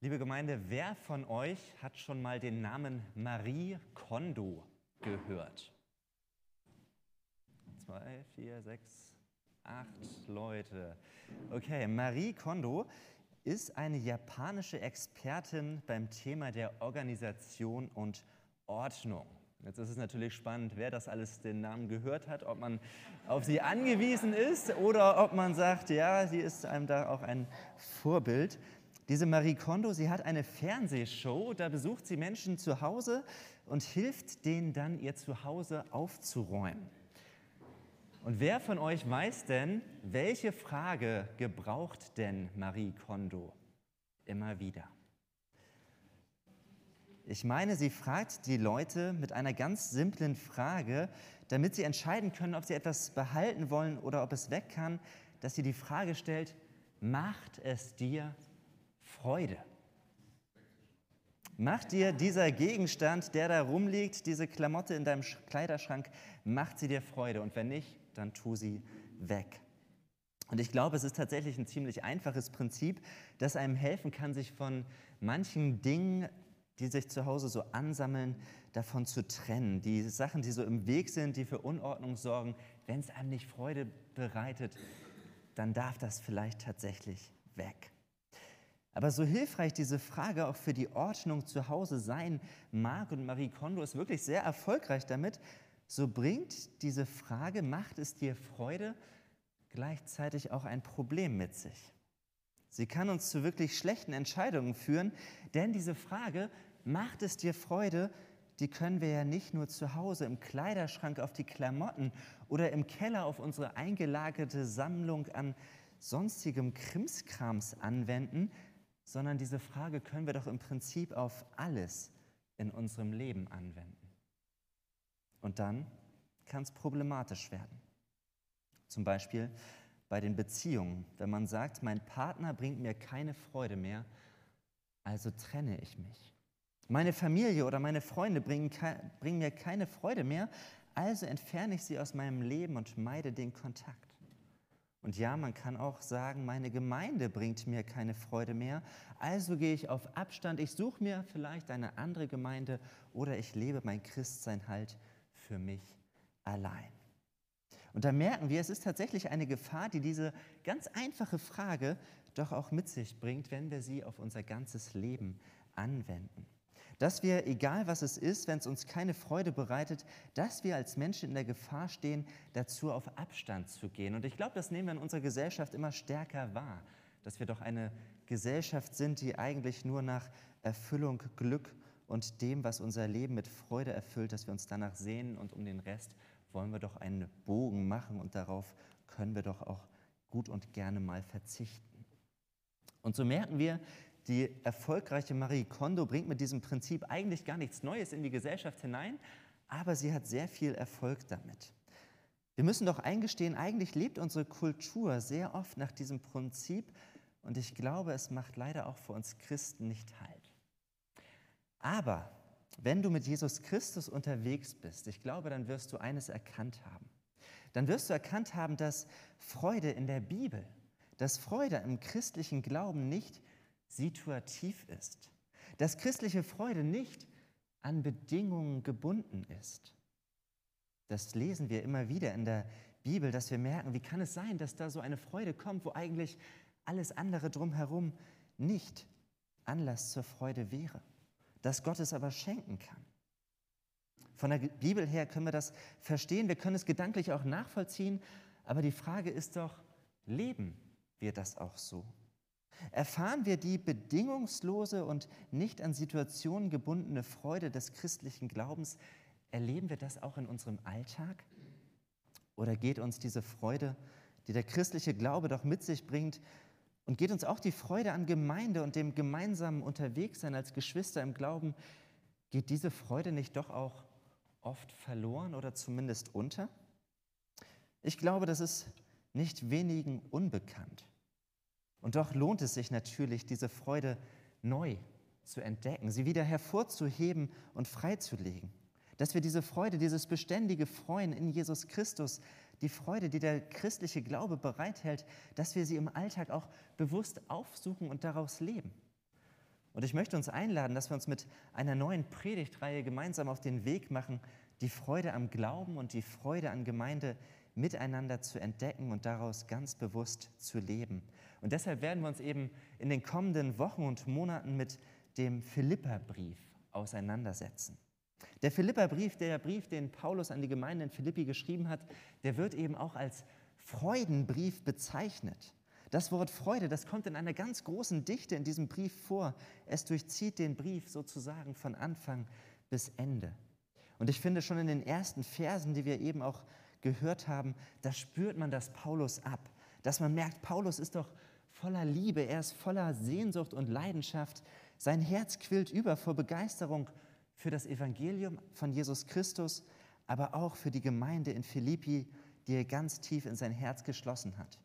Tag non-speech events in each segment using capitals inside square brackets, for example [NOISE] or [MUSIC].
Liebe Gemeinde, wer von euch hat schon mal den Namen Marie Kondo gehört? Zwei, vier, sechs, acht Leute. Okay, Marie Kondo ist eine japanische Expertin beim Thema der Organisation und Ordnung. Jetzt ist es natürlich spannend, wer das alles den Namen gehört hat, ob man auf sie angewiesen ist oder ob man sagt, ja, sie ist einem da auch ein Vorbild. Diese Marie Kondo, sie hat eine Fernsehshow, da besucht sie Menschen zu Hause und hilft denen dann, ihr Zuhause aufzuräumen. Und wer von euch weiß denn, welche Frage gebraucht denn Marie Kondo immer wieder? Ich meine, sie fragt die Leute mit einer ganz simplen Frage, damit sie entscheiden können, ob sie etwas behalten wollen oder ob es weg kann, dass sie die Frage stellt, macht es dir Freude. Macht dir dieser Gegenstand, der da rumliegt, diese Klamotte in deinem Kleiderschrank, macht sie dir Freude und wenn nicht, dann tu sie weg. Und ich glaube, es ist tatsächlich ein ziemlich einfaches Prinzip, das einem helfen kann, sich von manchen Dingen, die sich zu Hause so ansammeln, davon zu trennen. Die Sachen, die so im Weg sind, die für Unordnung sorgen, wenn es einem nicht Freude bereitet, dann darf das vielleicht tatsächlich weg. Aber so hilfreich diese Frage auch für die Ordnung zu Hause sein mag und Marie Kondo ist wirklich sehr erfolgreich damit, so bringt diese Frage, macht es dir Freude, gleichzeitig auch ein Problem mit sich. Sie kann uns zu wirklich schlechten Entscheidungen führen, denn diese Frage, macht es dir Freude, die können wir ja nicht nur zu Hause im Kleiderschrank auf die Klamotten oder im Keller auf unsere eingelagerte Sammlung an sonstigem Krimskrams anwenden, sondern diese Frage können wir doch im Prinzip auf alles in unserem Leben anwenden. Und dann kann es problematisch werden. Zum Beispiel bei den Beziehungen, wenn man sagt, mein Partner bringt mir keine Freude mehr, also trenne ich mich. Meine Familie oder meine Freunde bringen, bringen mir keine Freude mehr, also entferne ich sie aus meinem Leben und meide den Kontakt. Und ja, man kann auch sagen, meine Gemeinde bringt mir keine Freude mehr, also gehe ich auf Abstand, ich suche mir vielleicht eine andere Gemeinde oder ich lebe mein Christsein halt für mich allein. Und da merken wir, es ist tatsächlich eine Gefahr, die diese ganz einfache Frage doch auch mit sich bringt, wenn wir sie auf unser ganzes Leben anwenden dass wir, egal was es ist, wenn es uns keine Freude bereitet, dass wir als Menschen in der Gefahr stehen, dazu auf Abstand zu gehen. Und ich glaube, das nehmen wir in unserer Gesellschaft immer stärker wahr, dass wir doch eine Gesellschaft sind, die eigentlich nur nach Erfüllung, Glück und dem, was unser Leben mit Freude erfüllt, dass wir uns danach sehnen und um den Rest wollen wir doch einen Bogen machen und darauf können wir doch auch gut und gerne mal verzichten. Und so merken wir, die erfolgreiche Marie Kondo bringt mit diesem Prinzip eigentlich gar nichts Neues in die Gesellschaft hinein, aber sie hat sehr viel Erfolg damit. Wir müssen doch eingestehen, eigentlich lebt unsere Kultur sehr oft nach diesem Prinzip und ich glaube, es macht leider auch für uns Christen nicht halt. Aber wenn du mit Jesus Christus unterwegs bist, ich glaube, dann wirst du eines erkannt haben. Dann wirst du erkannt haben, dass Freude in der Bibel, dass Freude im christlichen Glauben nicht situativ ist, dass christliche Freude nicht an Bedingungen gebunden ist. Das lesen wir immer wieder in der Bibel, dass wir merken, wie kann es sein, dass da so eine Freude kommt, wo eigentlich alles andere drumherum nicht Anlass zur Freude wäre, dass Gott es aber schenken kann. Von der Bibel her können wir das verstehen, wir können es gedanklich auch nachvollziehen, aber die Frage ist doch, leben wir das auch so? Erfahren wir die bedingungslose und nicht an Situationen gebundene Freude des christlichen Glaubens? Erleben wir das auch in unserem Alltag? Oder geht uns diese Freude, die der christliche Glaube doch mit sich bringt, und geht uns auch die Freude an Gemeinde und dem gemeinsamen Unterwegssein als Geschwister im Glauben, geht diese Freude nicht doch auch oft verloren oder zumindest unter? Ich glaube, das ist nicht wenigen unbekannt. Und doch lohnt es sich natürlich, diese Freude neu zu entdecken, sie wieder hervorzuheben und freizulegen. Dass wir diese Freude, dieses beständige Freuen in Jesus Christus, die Freude, die der christliche Glaube bereithält, dass wir sie im Alltag auch bewusst aufsuchen und daraus leben. Und ich möchte uns einladen, dass wir uns mit einer neuen Predigtreihe gemeinsam auf den Weg machen, die Freude am Glauben und die Freude an Gemeinde miteinander zu entdecken und daraus ganz bewusst zu leben. Und deshalb werden wir uns eben in den kommenden Wochen und Monaten mit dem Philipperbrief auseinandersetzen. Der Philipperbrief, der Brief, den Paulus an die Gemeinde in Philippi geschrieben hat, der wird eben auch als Freudenbrief bezeichnet. Das Wort Freude, das kommt in einer ganz großen Dichte in diesem Brief vor. Es durchzieht den Brief sozusagen von Anfang bis Ende. Und ich finde schon in den ersten Versen, die wir eben auch gehört haben, da spürt man das Paulus ab. Dass man merkt, Paulus ist doch voller Liebe, er ist voller Sehnsucht und Leidenschaft. Sein Herz quillt über vor Begeisterung für das Evangelium von Jesus Christus, aber auch für die Gemeinde in Philippi, die er ganz tief in sein Herz geschlossen hat.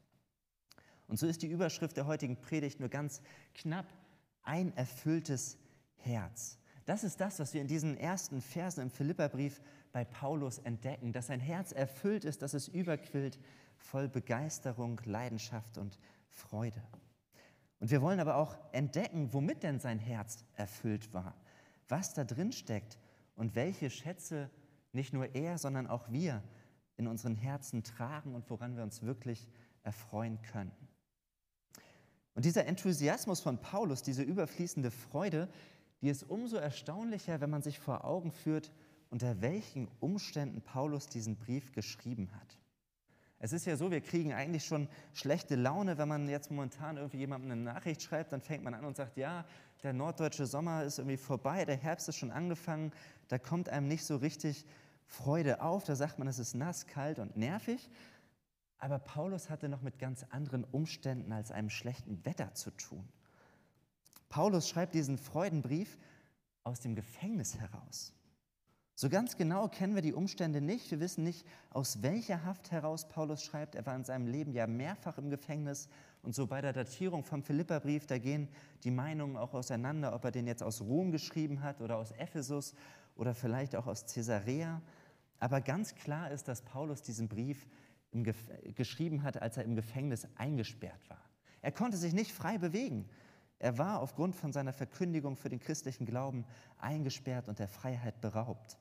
Und so ist die Überschrift der heutigen Predigt nur ganz knapp ein erfülltes Herz. Das ist das, was wir in diesen ersten Versen im Philipperbrief bei Paulus entdecken, dass sein Herz erfüllt ist, dass es überquillt voll Begeisterung, Leidenschaft und Freude. Und wir wollen aber auch entdecken, womit denn sein Herz erfüllt war, was da drin steckt und welche Schätze nicht nur er, sondern auch wir in unseren Herzen tragen und woran wir uns wirklich erfreuen können. Und dieser Enthusiasmus von Paulus, diese überfließende Freude, die ist umso erstaunlicher, wenn man sich vor Augen führt, unter welchen Umständen Paulus diesen Brief geschrieben hat. Es ist ja so, wir kriegen eigentlich schon schlechte Laune, wenn man jetzt momentan irgendwie jemandem eine Nachricht schreibt, dann fängt man an und sagt, ja, der norddeutsche Sommer ist irgendwie vorbei, der Herbst ist schon angefangen, da kommt einem nicht so richtig Freude auf, da sagt man, es ist nass, kalt und nervig. Aber Paulus hatte noch mit ganz anderen Umständen als einem schlechten Wetter zu tun. Paulus schreibt diesen Freudenbrief aus dem Gefängnis heraus. So ganz genau kennen wir die Umstände nicht. Wir wissen nicht, aus welcher Haft heraus Paulus schreibt. Er war in seinem Leben ja mehrfach im Gefängnis. Und so bei der Datierung vom Philipperbrief, da gehen die Meinungen auch auseinander, ob er den jetzt aus Rom geschrieben hat oder aus Ephesus oder vielleicht auch aus Caesarea. Aber ganz klar ist, dass Paulus diesen Brief geschrieben hat, als er im Gefängnis eingesperrt war. Er konnte sich nicht frei bewegen. Er war aufgrund von seiner Verkündigung für den christlichen Glauben eingesperrt und der Freiheit beraubt.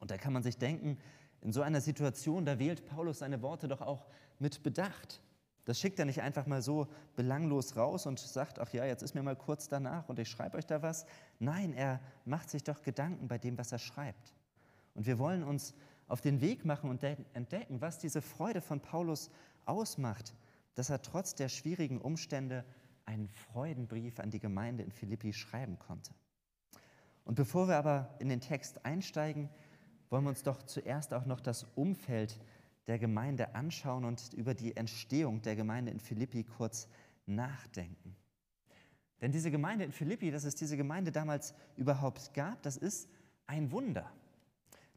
Und da kann man sich denken, in so einer Situation, da wählt Paulus seine Worte doch auch mit Bedacht. Das schickt er nicht einfach mal so belanglos raus und sagt, ach ja, jetzt ist mir mal kurz danach und ich schreibe euch da was. Nein, er macht sich doch Gedanken bei dem, was er schreibt. Und wir wollen uns auf den Weg machen und entdecken, was diese Freude von Paulus ausmacht, dass er trotz der schwierigen Umstände einen Freudenbrief an die Gemeinde in Philippi schreiben konnte. Und bevor wir aber in den Text einsteigen, wollen wir uns doch zuerst auch noch das Umfeld der Gemeinde anschauen und über die Entstehung der Gemeinde in Philippi kurz nachdenken. Denn diese Gemeinde in Philippi, dass es diese Gemeinde damals überhaupt gab, das ist ein Wunder.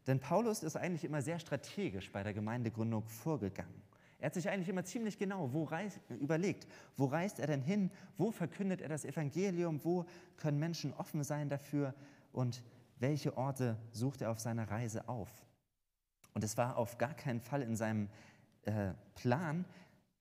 Denn Paulus ist eigentlich immer sehr strategisch bei der Gemeindegründung vorgegangen. Er hat sich eigentlich immer ziemlich genau wo reist, überlegt, wo reist er denn hin, wo verkündet er das Evangelium, wo können Menschen offen sein dafür und welche Orte sucht er auf seiner Reise auf. Und es war auf gar keinen Fall in seinem äh, Plan,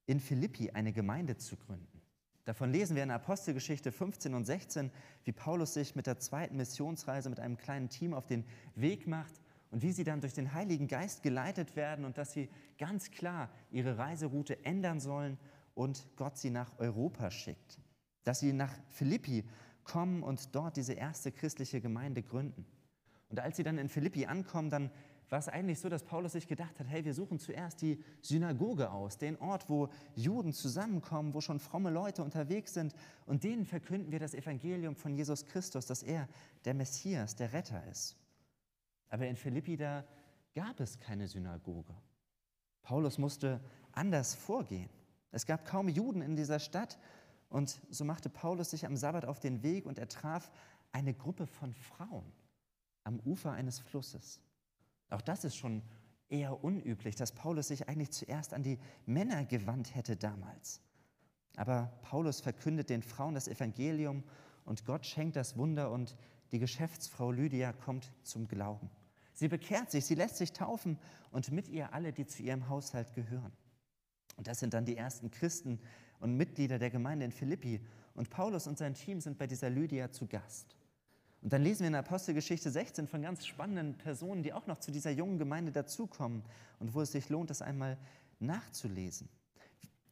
in Philippi eine Gemeinde zu gründen. Davon lesen wir in Apostelgeschichte 15 und 16, wie Paulus sich mit der zweiten Missionsreise mit einem kleinen Team auf den Weg macht und wie sie dann durch den Heiligen Geist geleitet werden und dass sie ganz klar ihre Reiseroute ändern sollen und Gott sie nach Europa schickt. Dass sie nach Philippi kommen und dort diese erste christliche Gemeinde gründen. Und als sie dann in Philippi ankommen, dann war es eigentlich so, dass Paulus sich gedacht hat, hey, wir suchen zuerst die Synagoge aus, den Ort, wo Juden zusammenkommen, wo schon fromme Leute unterwegs sind und denen verkünden wir das Evangelium von Jesus Christus, dass er der Messias, der Retter ist. Aber in Philippi, da gab es keine Synagoge. Paulus musste anders vorgehen. Es gab kaum Juden in dieser Stadt und so machte Paulus sich am Sabbat auf den Weg und er traf eine Gruppe von Frauen am Ufer eines Flusses. Auch das ist schon eher unüblich, dass Paulus sich eigentlich zuerst an die Männer gewandt hätte damals. Aber Paulus verkündet den Frauen das Evangelium und Gott schenkt das Wunder und die Geschäftsfrau Lydia kommt zum Glauben. Sie bekehrt sich, sie lässt sich taufen und mit ihr alle, die zu ihrem Haushalt gehören. Und das sind dann die ersten Christen und Mitglieder der Gemeinde in Philippi. und Paulus und sein Team sind bei dieser Lydia zu Gast. Und dann lesen wir in Apostelgeschichte 16 von ganz spannenden Personen, die auch noch zu dieser jungen Gemeinde dazukommen und wo es sich lohnt, das einmal nachzulesen.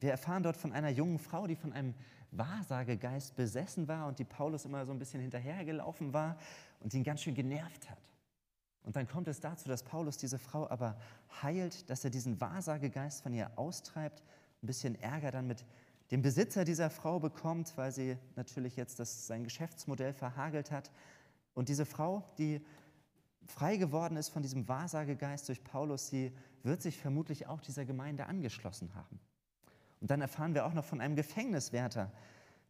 Wir erfahren dort von einer jungen Frau, die von einem Wahrsagegeist besessen war und die Paulus immer so ein bisschen hinterhergelaufen war und ihn ganz schön genervt hat. Und dann kommt es dazu, dass Paulus diese Frau aber heilt, dass er diesen Wahrsagegeist von ihr austreibt, ein bisschen Ärger dann mit dem Besitzer dieser Frau bekommt, weil sie natürlich jetzt das, sein Geschäftsmodell verhagelt hat. Und diese Frau, die frei geworden ist von diesem Wahrsagegeist durch Paulus, sie wird sich vermutlich auch dieser Gemeinde angeschlossen haben. Und dann erfahren wir auch noch von einem Gefängniswärter,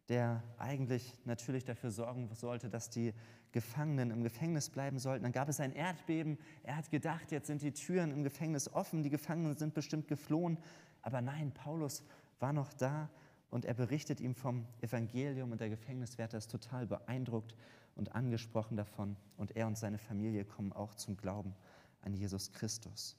der eigentlich natürlich dafür sorgen sollte, dass die Gefangenen im Gefängnis bleiben sollten. Dann gab es ein Erdbeben. Er hat gedacht, jetzt sind die Türen im Gefängnis offen, die Gefangenen sind bestimmt geflohen. Aber nein, Paulus war noch da und er berichtet ihm vom Evangelium und der Gefängniswärter ist total beeindruckt und angesprochen davon und er und seine Familie kommen auch zum Glauben an Jesus Christus.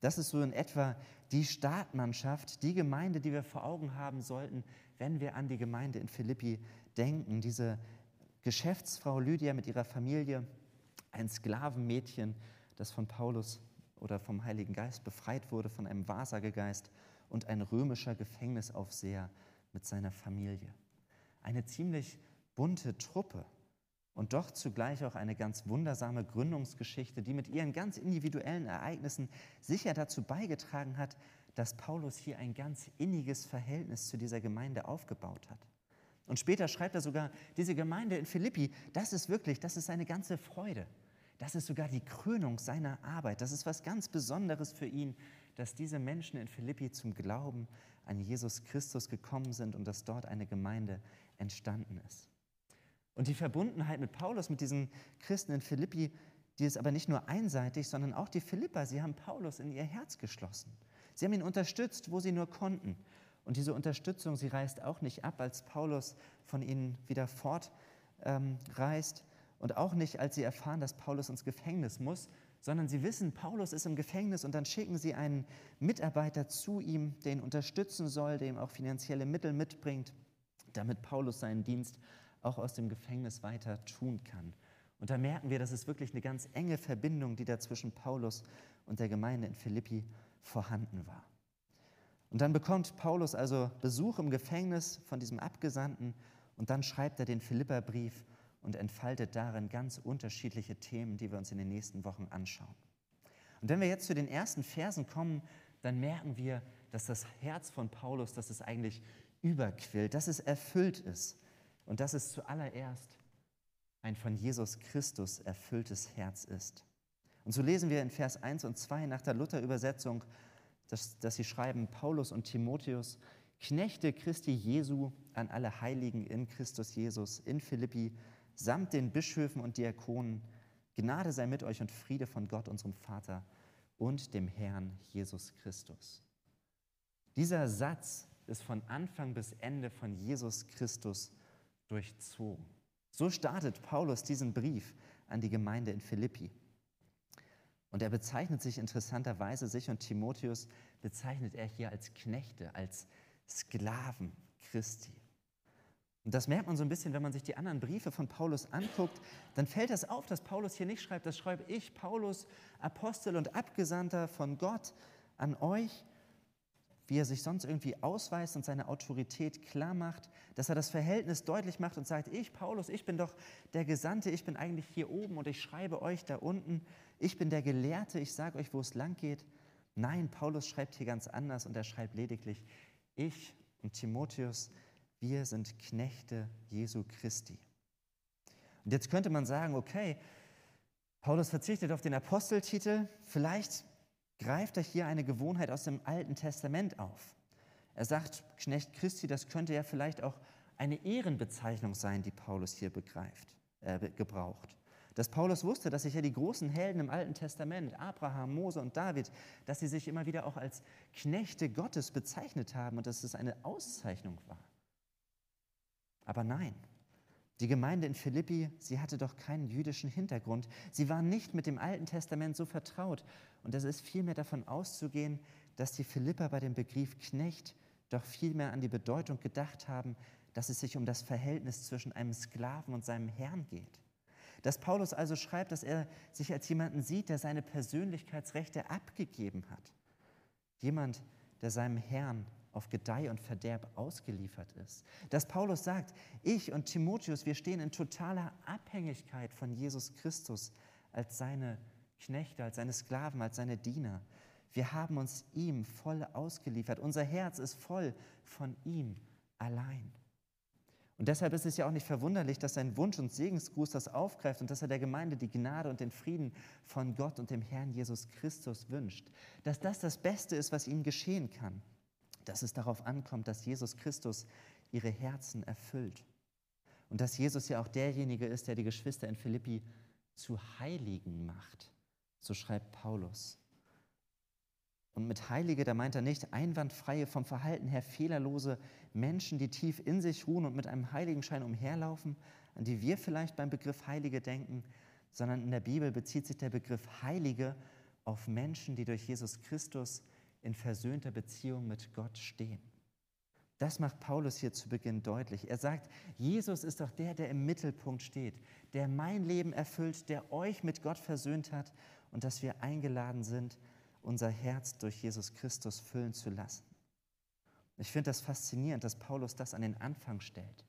Das ist so in etwa die Startmannschaft, die Gemeinde, die wir vor Augen haben sollten, wenn wir an die Gemeinde in Philippi denken. Diese Geschäftsfrau Lydia mit ihrer Familie, ein Sklavenmädchen, das von Paulus oder vom Heiligen Geist befreit wurde, von einem Wahrsagegeist und ein römischer Gefängnisaufseher mit seiner Familie. Eine ziemlich bunte Truppe und doch zugleich auch eine ganz wundersame Gründungsgeschichte, die mit ihren ganz individuellen Ereignissen sicher dazu beigetragen hat, dass Paulus hier ein ganz inniges Verhältnis zu dieser Gemeinde aufgebaut hat. Und später schreibt er sogar, diese Gemeinde in Philippi, das ist wirklich, das ist seine ganze Freude. Das ist sogar die Krönung seiner Arbeit. Das ist was ganz Besonderes für ihn, dass diese Menschen in Philippi zum Glauben an Jesus Christus gekommen sind und dass dort eine Gemeinde entstanden ist. Und die Verbundenheit mit Paulus, mit diesen Christen in Philippi, die ist aber nicht nur einseitig, sondern auch die Philipper, sie haben Paulus in ihr Herz geschlossen. Sie haben ihn unterstützt, wo sie nur konnten. Und diese Unterstützung, sie reißt auch nicht ab, als Paulus von ihnen wieder fortreist. Ähm, und auch nicht, als sie erfahren, dass Paulus ins Gefängnis muss, sondern sie wissen, Paulus ist im Gefängnis und dann schicken sie einen Mitarbeiter zu ihm, der ihn unterstützen soll, der ihm auch finanzielle Mittel mitbringt, damit Paulus seinen Dienst auch aus dem Gefängnis weiter tun kann. Und da merken wir, dass es wirklich eine ganz enge Verbindung, die da zwischen Paulus und der Gemeinde in Philippi vorhanden war. Und dann bekommt Paulus also Besuch im Gefängnis von diesem Abgesandten und dann schreibt er den Philipperbrief und entfaltet darin ganz unterschiedliche Themen, die wir uns in den nächsten Wochen anschauen. Und wenn wir jetzt zu den ersten Versen kommen, dann merken wir, dass das Herz von Paulus, dass es eigentlich überquillt, dass es erfüllt ist und dass es zuallererst ein von Jesus Christus erfülltes Herz ist. Und so lesen wir in Vers 1 und 2 nach der Luther-Übersetzung, dass, dass sie schreiben, Paulus und Timotheus, Knechte Christi Jesu an alle Heiligen in Christus Jesus in Philippi, samt den Bischöfen und Diakonen, Gnade sei mit euch und Friede von Gott, unserem Vater und dem Herrn Jesus Christus. Dieser Satz ist von Anfang bis Ende von Jesus Christus durchzogen. So startet Paulus diesen Brief an die Gemeinde in Philippi. Und er bezeichnet sich interessanterweise, sich und Timotheus bezeichnet er hier als Knechte, als Sklaven Christi. Und das merkt man so ein bisschen, wenn man sich die anderen Briefe von Paulus anguckt, dann fällt das auf, dass Paulus hier nicht schreibt, das schreibe ich, Paulus, Apostel und Abgesandter von Gott an euch, wie er sich sonst irgendwie ausweist und seine Autorität klar macht, dass er das Verhältnis deutlich macht und sagt, ich, Paulus, ich bin doch der Gesandte, ich bin eigentlich hier oben und ich schreibe euch da unten, ich bin der Gelehrte, ich sage euch, wo es lang geht. Nein, Paulus schreibt hier ganz anders und er schreibt lediglich, ich und Timotheus, wir sind Knechte Jesu Christi. Und jetzt könnte man sagen, okay, Paulus verzichtet auf den Aposteltitel, vielleicht greift er hier eine Gewohnheit aus dem Alten Testament auf. Er sagt, Knecht Christi, das könnte ja vielleicht auch eine Ehrenbezeichnung sein, die Paulus hier begreift, äh, gebraucht. Dass Paulus wusste, dass sich ja die großen Helden im Alten Testament, Abraham, Mose und David, dass sie sich immer wieder auch als Knechte Gottes bezeichnet haben und dass es eine Auszeichnung war. Aber nein, die Gemeinde in Philippi, sie hatte doch keinen jüdischen Hintergrund. Sie waren nicht mit dem Alten Testament so vertraut. Und es ist vielmehr davon auszugehen, dass die Philipper bei dem Begriff Knecht doch vielmehr an die Bedeutung gedacht haben, dass es sich um das Verhältnis zwischen einem Sklaven und seinem Herrn geht. Dass Paulus also schreibt, dass er sich als jemanden sieht, der seine Persönlichkeitsrechte abgegeben hat. Jemand, der seinem Herrn auf Gedeih und Verderb ausgeliefert ist. Dass Paulus sagt, ich und Timotheus, wir stehen in totaler Abhängigkeit von Jesus Christus als seine Knechte, als seine Sklaven, als seine Diener. Wir haben uns ihm voll ausgeliefert. Unser Herz ist voll von ihm allein. Und deshalb ist es ja auch nicht verwunderlich, dass sein Wunsch und Segensgruß das aufgreift und dass er der Gemeinde die Gnade und den Frieden von Gott und dem Herrn Jesus Christus wünscht. Dass das das Beste ist, was ihnen geschehen kann. Dass es darauf ankommt, dass Jesus Christus ihre Herzen erfüllt. Und dass Jesus ja auch derjenige ist, der die Geschwister in Philippi zu Heiligen macht. So schreibt Paulus. Und mit Heilige, da meint er nicht einwandfreie, vom Verhalten her fehlerlose Menschen, die tief in sich ruhen und mit einem Heiligenschein umherlaufen, an die wir vielleicht beim Begriff Heilige denken, sondern in der Bibel bezieht sich der Begriff Heilige auf Menschen, die durch Jesus Christus in versöhnter Beziehung mit Gott stehen. Das macht Paulus hier zu Beginn deutlich. Er sagt, Jesus ist doch der, der im Mittelpunkt steht, der mein Leben erfüllt, der euch mit Gott versöhnt hat und dass wir eingeladen sind, unser Herz durch Jesus Christus füllen zu lassen. Ich finde das faszinierend, dass Paulus das an den Anfang stellt.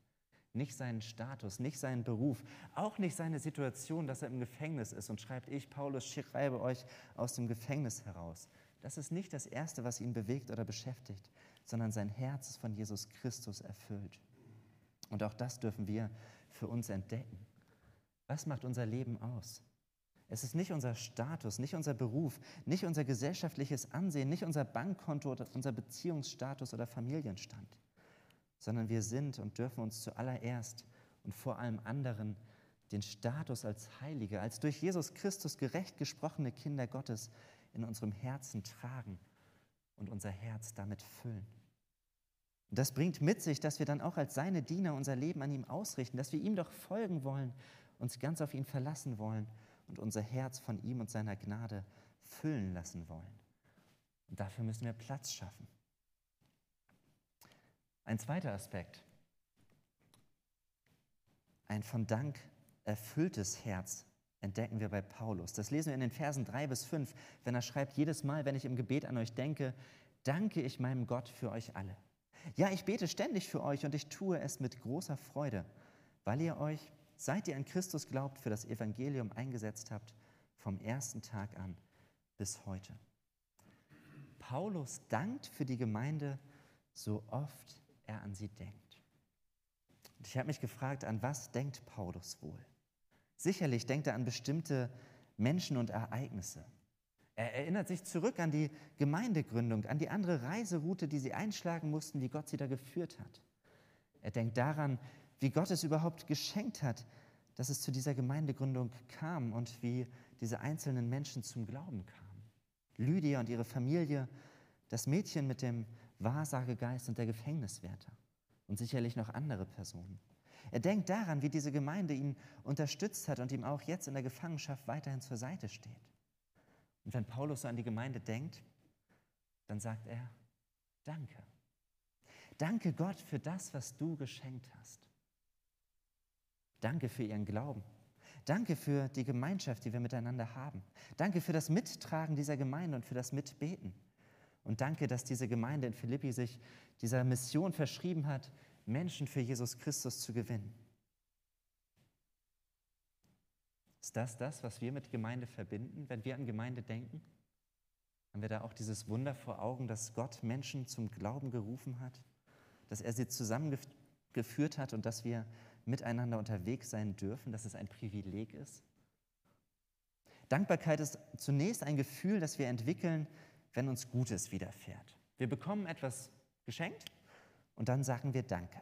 Nicht seinen Status, nicht seinen Beruf, auch nicht seine Situation, dass er im Gefängnis ist und schreibt, ich, Paulus, schreibe euch aus dem Gefängnis heraus. Das ist nicht das Erste, was ihn bewegt oder beschäftigt, sondern sein Herz ist von Jesus Christus erfüllt. Und auch das dürfen wir für uns entdecken. Was macht unser Leben aus? Es ist nicht unser Status, nicht unser Beruf, nicht unser gesellschaftliches Ansehen, nicht unser Bankkonto oder unser Beziehungsstatus oder Familienstand, sondern wir sind und dürfen uns zuallererst und vor allem anderen den Status als Heilige, als durch Jesus Christus gerecht gesprochene Kinder Gottes in unserem Herzen tragen und unser Herz damit füllen. Und das bringt mit sich, dass wir dann auch als seine Diener unser Leben an ihm ausrichten, dass wir ihm doch folgen wollen, uns ganz auf ihn verlassen wollen und unser Herz von ihm und seiner Gnade füllen lassen wollen. Und dafür müssen wir Platz schaffen. Ein zweiter Aspekt. Ein von Dank erfülltes Herz entdecken wir bei Paulus. Das lesen wir in den Versen 3 bis 5, wenn er schreibt, jedes Mal, wenn ich im Gebet an euch denke, danke ich meinem Gott für euch alle. Ja, ich bete ständig für euch und ich tue es mit großer Freude, weil ihr euch seit ihr an Christus glaubt, für das Evangelium eingesetzt habt, vom ersten Tag an bis heute. Paulus dankt für die Gemeinde, so oft er an sie denkt. Und ich habe mich gefragt, an was denkt Paulus wohl? Sicherlich denkt er an bestimmte Menschen und Ereignisse. Er erinnert sich zurück an die Gemeindegründung, an die andere Reiseroute, die sie einschlagen mussten, wie Gott sie da geführt hat. Er denkt daran, wie Gott es überhaupt geschenkt hat, dass es zu dieser Gemeindegründung kam und wie diese einzelnen Menschen zum Glauben kamen. Lydia und ihre Familie, das Mädchen mit dem Wahrsagegeist und der Gefängniswärter und sicherlich noch andere Personen. Er denkt daran, wie diese Gemeinde ihn unterstützt hat und ihm auch jetzt in der Gefangenschaft weiterhin zur Seite steht. Und wenn Paulus so an die Gemeinde denkt, dann sagt er, danke. Danke Gott für das, was du geschenkt hast. Danke für ihren Glauben. Danke für die Gemeinschaft, die wir miteinander haben. Danke für das Mittragen dieser Gemeinde und für das Mitbeten. Und danke, dass diese Gemeinde in Philippi sich dieser Mission verschrieben hat, Menschen für Jesus Christus zu gewinnen. Ist das das, was wir mit Gemeinde verbinden, wenn wir an Gemeinde denken? Haben wir da auch dieses Wunder vor Augen, dass Gott Menschen zum Glauben gerufen hat, dass er sie zusammengeführt hat und dass wir miteinander unterwegs sein dürfen, dass es ein Privileg ist. Dankbarkeit ist zunächst ein Gefühl, das wir entwickeln, wenn uns Gutes widerfährt. Wir bekommen etwas geschenkt und dann sagen wir Danke.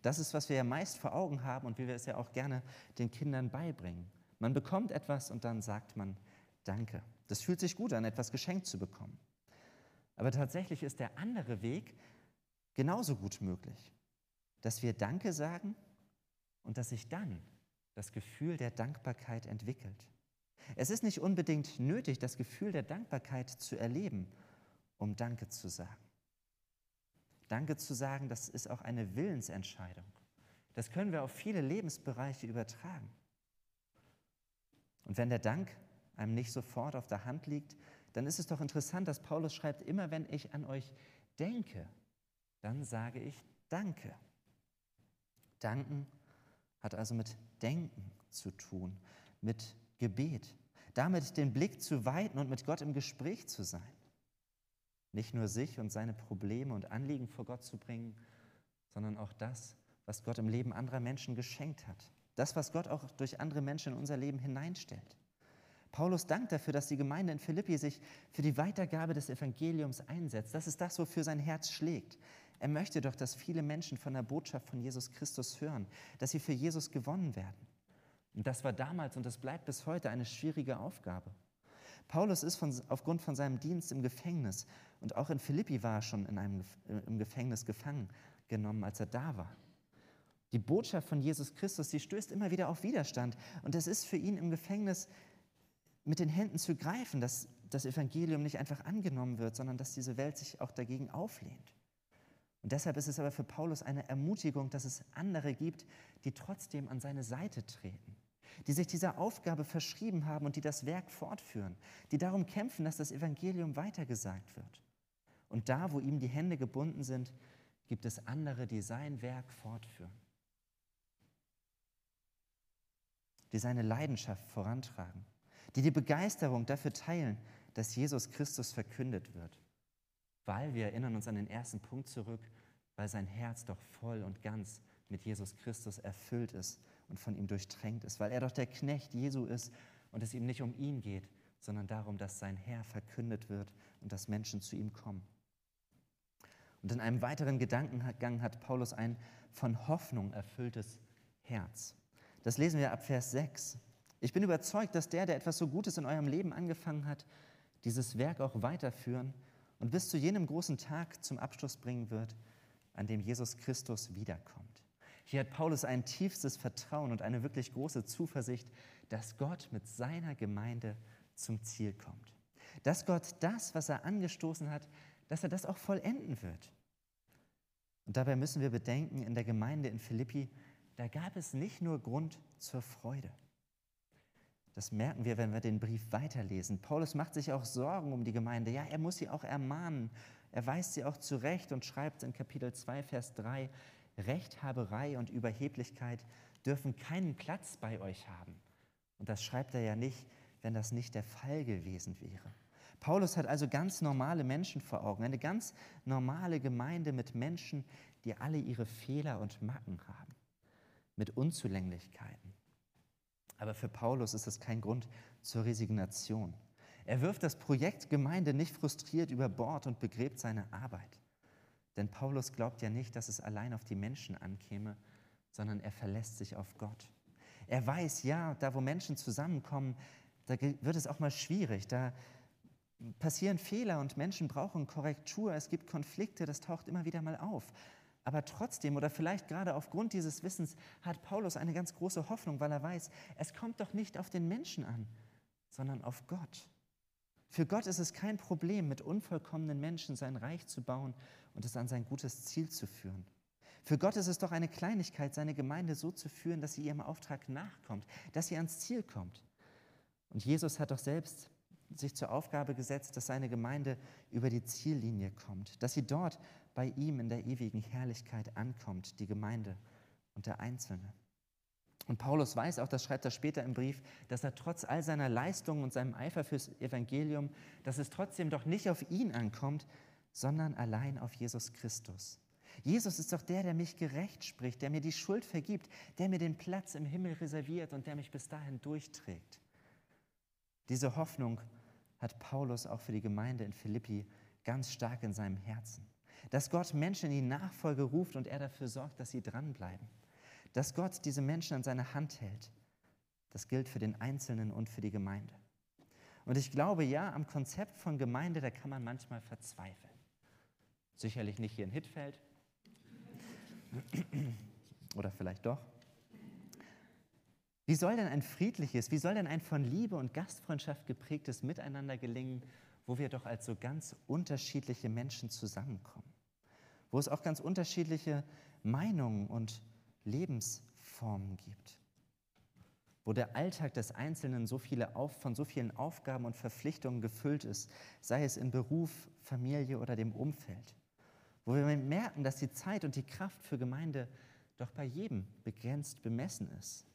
Das ist, was wir ja meist vor Augen haben und wie wir es ja auch gerne den Kindern beibringen. Man bekommt etwas und dann sagt man Danke. Das fühlt sich gut an, etwas geschenkt zu bekommen. Aber tatsächlich ist der andere Weg genauso gut möglich, dass wir Danke sagen und dass sich dann das Gefühl der Dankbarkeit entwickelt. Es ist nicht unbedingt nötig, das Gefühl der Dankbarkeit zu erleben, um Danke zu sagen. Danke zu sagen, das ist auch eine Willensentscheidung. Das können wir auf viele Lebensbereiche übertragen. Und wenn der Dank einem nicht sofort auf der Hand liegt, dann ist es doch interessant, dass Paulus schreibt, immer wenn ich an euch denke, dann sage ich Danke. Danken hat also mit Denken zu tun, mit Gebet, damit den Blick zu weiten und mit Gott im Gespräch zu sein. Nicht nur sich und seine Probleme und Anliegen vor Gott zu bringen, sondern auch das, was Gott im Leben anderer Menschen geschenkt hat. Das, was Gott auch durch andere Menschen in unser Leben hineinstellt. Paulus dankt dafür, dass die Gemeinde in Philippi sich für die Weitergabe des Evangeliums einsetzt. Das ist das, wofür sein Herz schlägt. Er möchte doch, dass viele Menschen von der Botschaft von Jesus Christus hören, dass sie für Jesus gewonnen werden. Und das war damals und das bleibt bis heute eine schwierige Aufgabe. Paulus ist von, aufgrund von seinem Dienst im Gefängnis und auch in Philippi war er schon in einem, im Gefängnis gefangen genommen, als er da war. Die Botschaft von Jesus Christus, die stößt immer wieder auf Widerstand. Und es ist für ihn im Gefängnis mit den Händen zu greifen, dass das Evangelium nicht einfach angenommen wird, sondern dass diese Welt sich auch dagegen auflehnt. Und deshalb ist es aber für Paulus eine Ermutigung, dass es andere gibt, die trotzdem an seine Seite treten, die sich dieser Aufgabe verschrieben haben und die das Werk fortführen, die darum kämpfen, dass das Evangelium weitergesagt wird. Und da, wo ihm die Hände gebunden sind, gibt es andere, die sein Werk fortführen. die seine Leidenschaft vorantragen, die die Begeisterung dafür teilen, dass Jesus Christus verkündet wird. Weil wir erinnern uns an den ersten Punkt zurück, weil sein Herz doch voll und ganz mit Jesus Christus erfüllt ist und von ihm durchtränkt ist, weil er doch der Knecht Jesu ist und es ihm nicht um ihn geht, sondern darum, dass sein Herr verkündet wird und dass Menschen zu ihm kommen. Und in einem weiteren Gedankengang hat Paulus ein von Hoffnung erfülltes Herz. Das lesen wir ab Vers 6. Ich bin überzeugt, dass der, der etwas so Gutes in eurem Leben angefangen hat, dieses Werk auch weiterführen und bis zu jenem großen Tag zum Abschluss bringen wird, an dem Jesus Christus wiederkommt. Hier hat Paulus ein tiefstes Vertrauen und eine wirklich große Zuversicht, dass Gott mit seiner Gemeinde zum Ziel kommt. Dass Gott das, was er angestoßen hat, dass er das auch vollenden wird. Und dabei müssen wir bedenken, in der Gemeinde in Philippi da gab es nicht nur Grund zur Freude. Das merken wir, wenn wir den Brief weiterlesen. Paulus macht sich auch Sorgen um die Gemeinde. Ja, er muss sie auch ermahnen. Er weist sie auch zurecht und schreibt in Kapitel 2, Vers 3, Rechthaberei und Überheblichkeit dürfen keinen Platz bei euch haben. Und das schreibt er ja nicht, wenn das nicht der Fall gewesen wäre. Paulus hat also ganz normale Menschen vor Augen, eine ganz normale Gemeinde mit Menschen, die alle ihre Fehler und Macken haben mit Unzulänglichkeiten. Aber für Paulus ist das kein Grund zur Resignation. Er wirft das Projekt Gemeinde nicht frustriert über Bord und begräbt seine Arbeit. Denn Paulus glaubt ja nicht, dass es allein auf die Menschen ankäme, sondern er verlässt sich auf Gott. Er weiß, ja, da wo Menschen zusammenkommen, da wird es auch mal schwierig, da passieren Fehler und Menschen brauchen Korrektur, es gibt Konflikte, das taucht immer wieder mal auf. Aber trotzdem oder vielleicht gerade aufgrund dieses Wissens hat Paulus eine ganz große Hoffnung, weil er weiß, es kommt doch nicht auf den Menschen an, sondern auf Gott. Für Gott ist es kein Problem, mit unvollkommenen Menschen sein Reich zu bauen und es an sein gutes Ziel zu führen. Für Gott ist es doch eine Kleinigkeit, seine Gemeinde so zu führen, dass sie ihrem Auftrag nachkommt, dass sie ans Ziel kommt. Und Jesus hat doch selbst sich zur Aufgabe gesetzt, dass seine Gemeinde über die Ziellinie kommt, dass sie dort bei ihm in der ewigen Herrlichkeit ankommt, die Gemeinde und der Einzelne. Und Paulus weiß auch, das schreibt er später im Brief, dass er trotz all seiner Leistungen und seinem Eifer fürs Evangelium, dass es trotzdem doch nicht auf ihn ankommt, sondern allein auf Jesus Christus. Jesus ist doch der, der mich gerecht spricht, der mir die Schuld vergibt, der mir den Platz im Himmel reserviert und der mich bis dahin durchträgt. Diese Hoffnung hat Paulus auch für die Gemeinde in Philippi ganz stark in seinem Herzen dass Gott Menschen in die Nachfolge ruft und er dafür sorgt, dass sie dranbleiben. Dass Gott diese Menschen an seine Hand hält. Das gilt für den Einzelnen und für die Gemeinde. Und ich glaube, ja, am Konzept von Gemeinde, da kann man manchmal verzweifeln. Sicherlich nicht hier in Hittfeld. [CLEARS THROAT] Oder vielleicht doch. Wie soll denn ein friedliches, wie soll denn ein von Liebe und Gastfreundschaft geprägtes Miteinander gelingen, wo wir doch als so ganz unterschiedliche Menschen zusammenkommen? wo es auch ganz unterschiedliche Meinungen und Lebensformen gibt, wo der Alltag des Einzelnen so viele auf, von so vielen Aufgaben und Verpflichtungen gefüllt ist, sei es in Beruf, Familie oder dem Umfeld, wo wir merken, dass die Zeit und die Kraft für Gemeinde doch bei jedem begrenzt bemessen ist.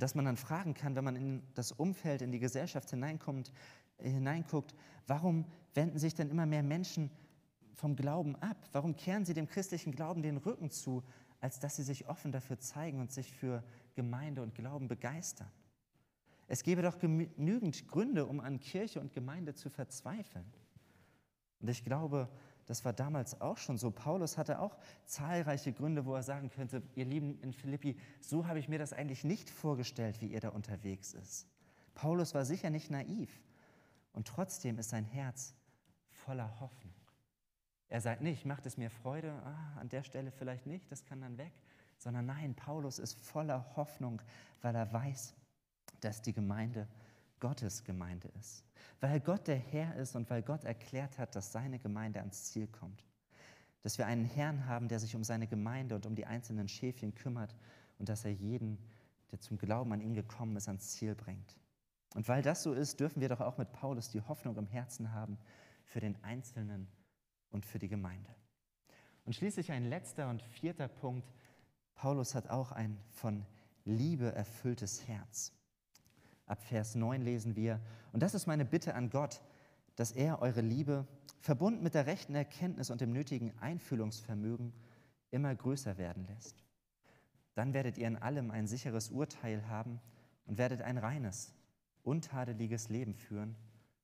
Dass man dann fragen kann, wenn man in das Umfeld, in die Gesellschaft hineinkommt, hineinguckt, warum wenden sich denn immer mehr Menschen vom Glauben ab? Warum kehren sie dem christlichen Glauben den Rücken zu, als dass sie sich offen dafür zeigen und sich für Gemeinde und Glauben begeistern? Es gäbe doch genügend Gründe, um an Kirche und Gemeinde zu verzweifeln. Und ich glaube, das war damals auch schon so. Paulus hatte auch zahlreiche Gründe, wo er sagen könnte, ihr Lieben in Philippi, so habe ich mir das eigentlich nicht vorgestellt, wie ihr da unterwegs ist. Paulus war sicher nicht naiv und trotzdem ist sein Herz voller Hoffnung. Er sagt nicht, macht es mir Freude, ah, an der Stelle vielleicht nicht, das kann dann weg, sondern nein, Paulus ist voller Hoffnung, weil er weiß, dass die Gemeinde Gottes Gemeinde ist. Weil Gott der Herr ist und weil Gott erklärt hat, dass seine Gemeinde ans Ziel kommt. Dass wir einen Herrn haben, der sich um seine Gemeinde und um die einzelnen Schäfchen kümmert und dass er jeden, der zum Glauben an ihn gekommen ist, ans Ziel bringt. Und weil das so ist, dürfen wir doch auch mit Paulus die Hoffnung im Herzen haben für den Einzelnen und für die Gemeinde. Und schließlich ein letzter und vierter Punkt. Paulus hat auch ein von Liebe erfülltes Herz. Ab Vers 9 lesen wir, und das ist meine Bitte an Gott, dass er eure Liebe, verbunden mit der rechten Erkenntnis und dem nötigen Einfühlungsvermögen, immer größer werden lässt. Dann werdet ihr in allem ein sicheres Urteil haben und werdet ein reines, untadeliges Leben führen,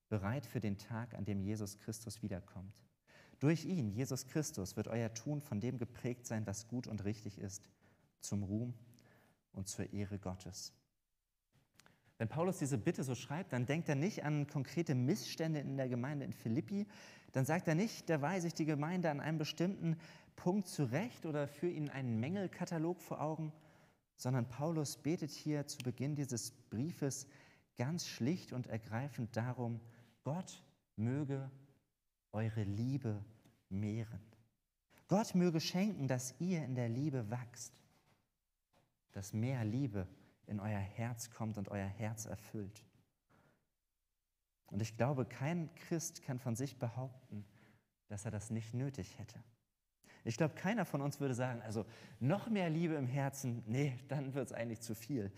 bereit für den Tag, an dem Jesus Christus wiederkommt. Durch ihn, Jesus Christus, wird euer Tun von dem geprägt sein, was gut und richtig ist, zum Ruhm und zur Ehre Gottes. Wenn Paulus diese Bitte so schreibt, dann denkt er nicht an konkrete Missstände in der Gemeinde in Philippi, dann sagt er nicht, da weise ich die Gemeinde an einem bestimmten Punkt zurecht oder führe ihnen einen Mängelkatalog vor Augen, sondern Paulus betet hier zu Beginn dieses Briefes ganz schlicht und ergreifend darum, Gott möge eure Liebe mehren. Gott möge schenken, dass ihr in der Liebe wachst, dass mehr Liebe in euer Herz kommt und euer Herz erfüllt. Und ich glaube, kein Christ kann von sich behaupten, dass er das nicht nötig hätte. Ich glaube, keiner von uns würde sagen, also noch mehr Liebe im Herzen, nee, dann wird es eigentlich zu viel.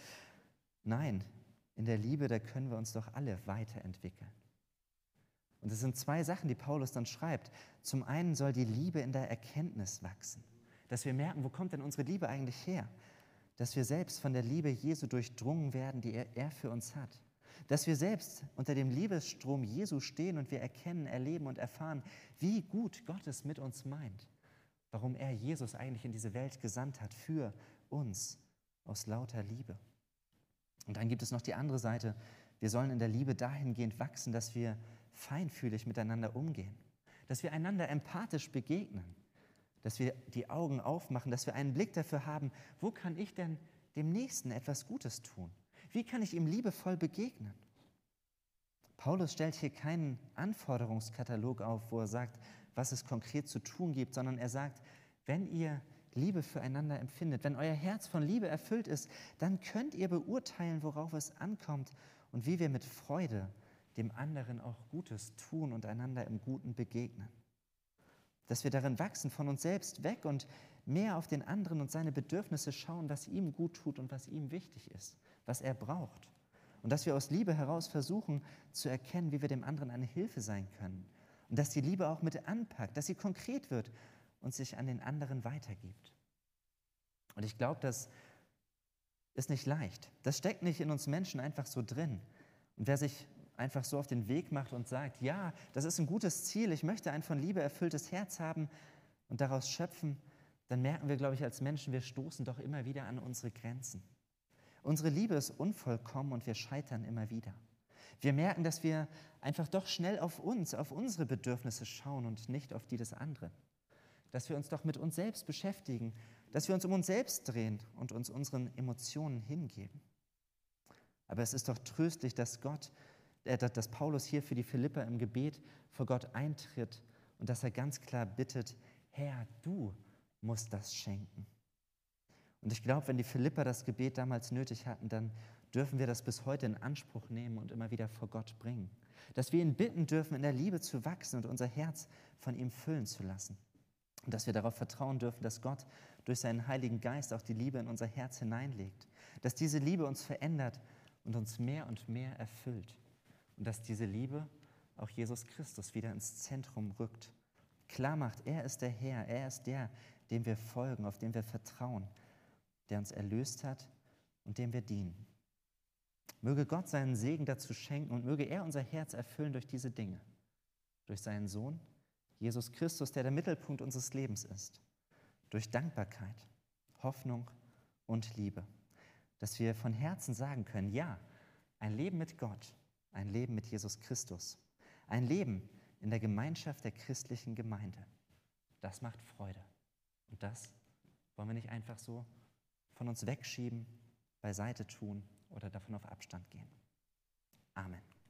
Nein, in der Liebe, da können wir uns doch alle weiterentwickeln. Und es sind zwei Sachen, die Paulus dann schreibt. Zum einen soll die Liebe in der Erkenntnis wachsen, dass wir merken, wo kommt denn unsere Liebe eigentlich her? Dass wir selbst von der Liebe Jesu durchdrungen werden, die er, für uns hat. Dass wir selbst unter dem Liebesstrom Jesu stehen und wir erkennen, erleben und erfahren, wie gut Gott es mit uns meint. Warum er Jesus eigentlich in diese Welt gesandt hat, für uns, aus lauter Liebe. Und dann gibt es noch die andere Seite. Wir sollen in der Liebe dahingehend wachsen, dass wir feinfühlig miteinander umgehen, dass wir einander empathisch begegnen, dass wir die Augen aufmachen, dass wir einen Blick dafür haben, wo kann ich denn dem Nächsten etwas Gutes tun? Wie kann ich ihm liebevoll begegnen? Paulus stellt hier keinen Anforderungskatalog auf, wo er sagt, was es konkret zu tun gibt, sondern er sagt, wenn ihr Liebe füreinander empfindet, wenn euer Herz von Liebe erfüllt ist, dann könnt ihr beurteilen, worauf es ankommt und wie wir mit Freude dem anderen auch Gutes tun und einander im Guten begegnen dass wir darin wachsen, von uns selbst weg und mehr auf den anderen und seine Bedürfnisse schauen, was ihm gut tut und was ihm wichtig ist, was er braucht. Und dass wir aus Liebe heraus versuchen zu erkennen, wie wir dem anderen eine Hilfe sein können. Und dass die Liebe auch mit anpackt, dass sie konkret wird und sich an den anderen weitergibt. Und ich glaube, das ist nicht leicht. Das steckt nicht in uns Menschen einfach so drin. Und wer sich einfach so auf den Weg macht und sagt, ja, das ist ein gutes Ziel, ich möchte ein von Liebe erfülltes Herz haben und daraus schöpfen, dann merken wir, glaube ich, als Menschen, wir stoßen doch immer wieder an unsere Grenzen. Unsere Liebe ist unvollkommen und wir scheitern immer wieder. Wir merken, dass wir einfach doch schnell auf uns, auf unsere Bedürfnisse schauen und nicht auf die des anderen. Dass wir uns doch mit uns selbst beschäftigen, dass wir uns um uns selbst drehen und uns unseren Emotionen hingeben. Aber es ist doch tröstlich, dass Gott dass Paulus hier für die Philipper im Gebet vor Gott eintritt und dass er ganz klar bittet, Herr, du musst das schenken. Und ich glaube, wenn die Philipper das Gebet damals nötig hatten, dann dürfen wir das bis heute in Anspruch nehmen und immer wieder vor Gott bringen. Dass wir ihn bitten dürfen, in der Liebe zu wachsen und unser Herz von ihm füllen zu lassen. Und dass wir darauf vertrauen dürfen, dass Gott durch seinen Heiligen Geist auch die Liebe in unser Herz hineinlegt. Dass diese Liebe uns verändert und uns mehr und mehr erfüllt. Und dass diese Liebe auch Jesus Christus wieder ins Zentrum rückt. Klar macht, er ist der Herr, er ist der, dem wir folgen, auf den wir vertrauen, der uns erlöst hat und dem wir dienen. Möge Gott seinen Segen dazu schenken und möge er unser Herz erfüllen durch diese Dinge, durch seinen Sohn, Jesus Christus, der der Mittelpunkt unseres Lebens ist, durch Dankbarkeit, Hoffnung und Liebe, dass wir von Herzen sagen können, ja, ein Leben mit Gott, ein Leben mit Jesus Christus, ein Leben in der Gemeinschaft der christlichen Gemeinde, das macht Freude. Und das wollen wir nicht einfach so von uns wegschieben, beiseite tun oder davon auf Abstand gehen.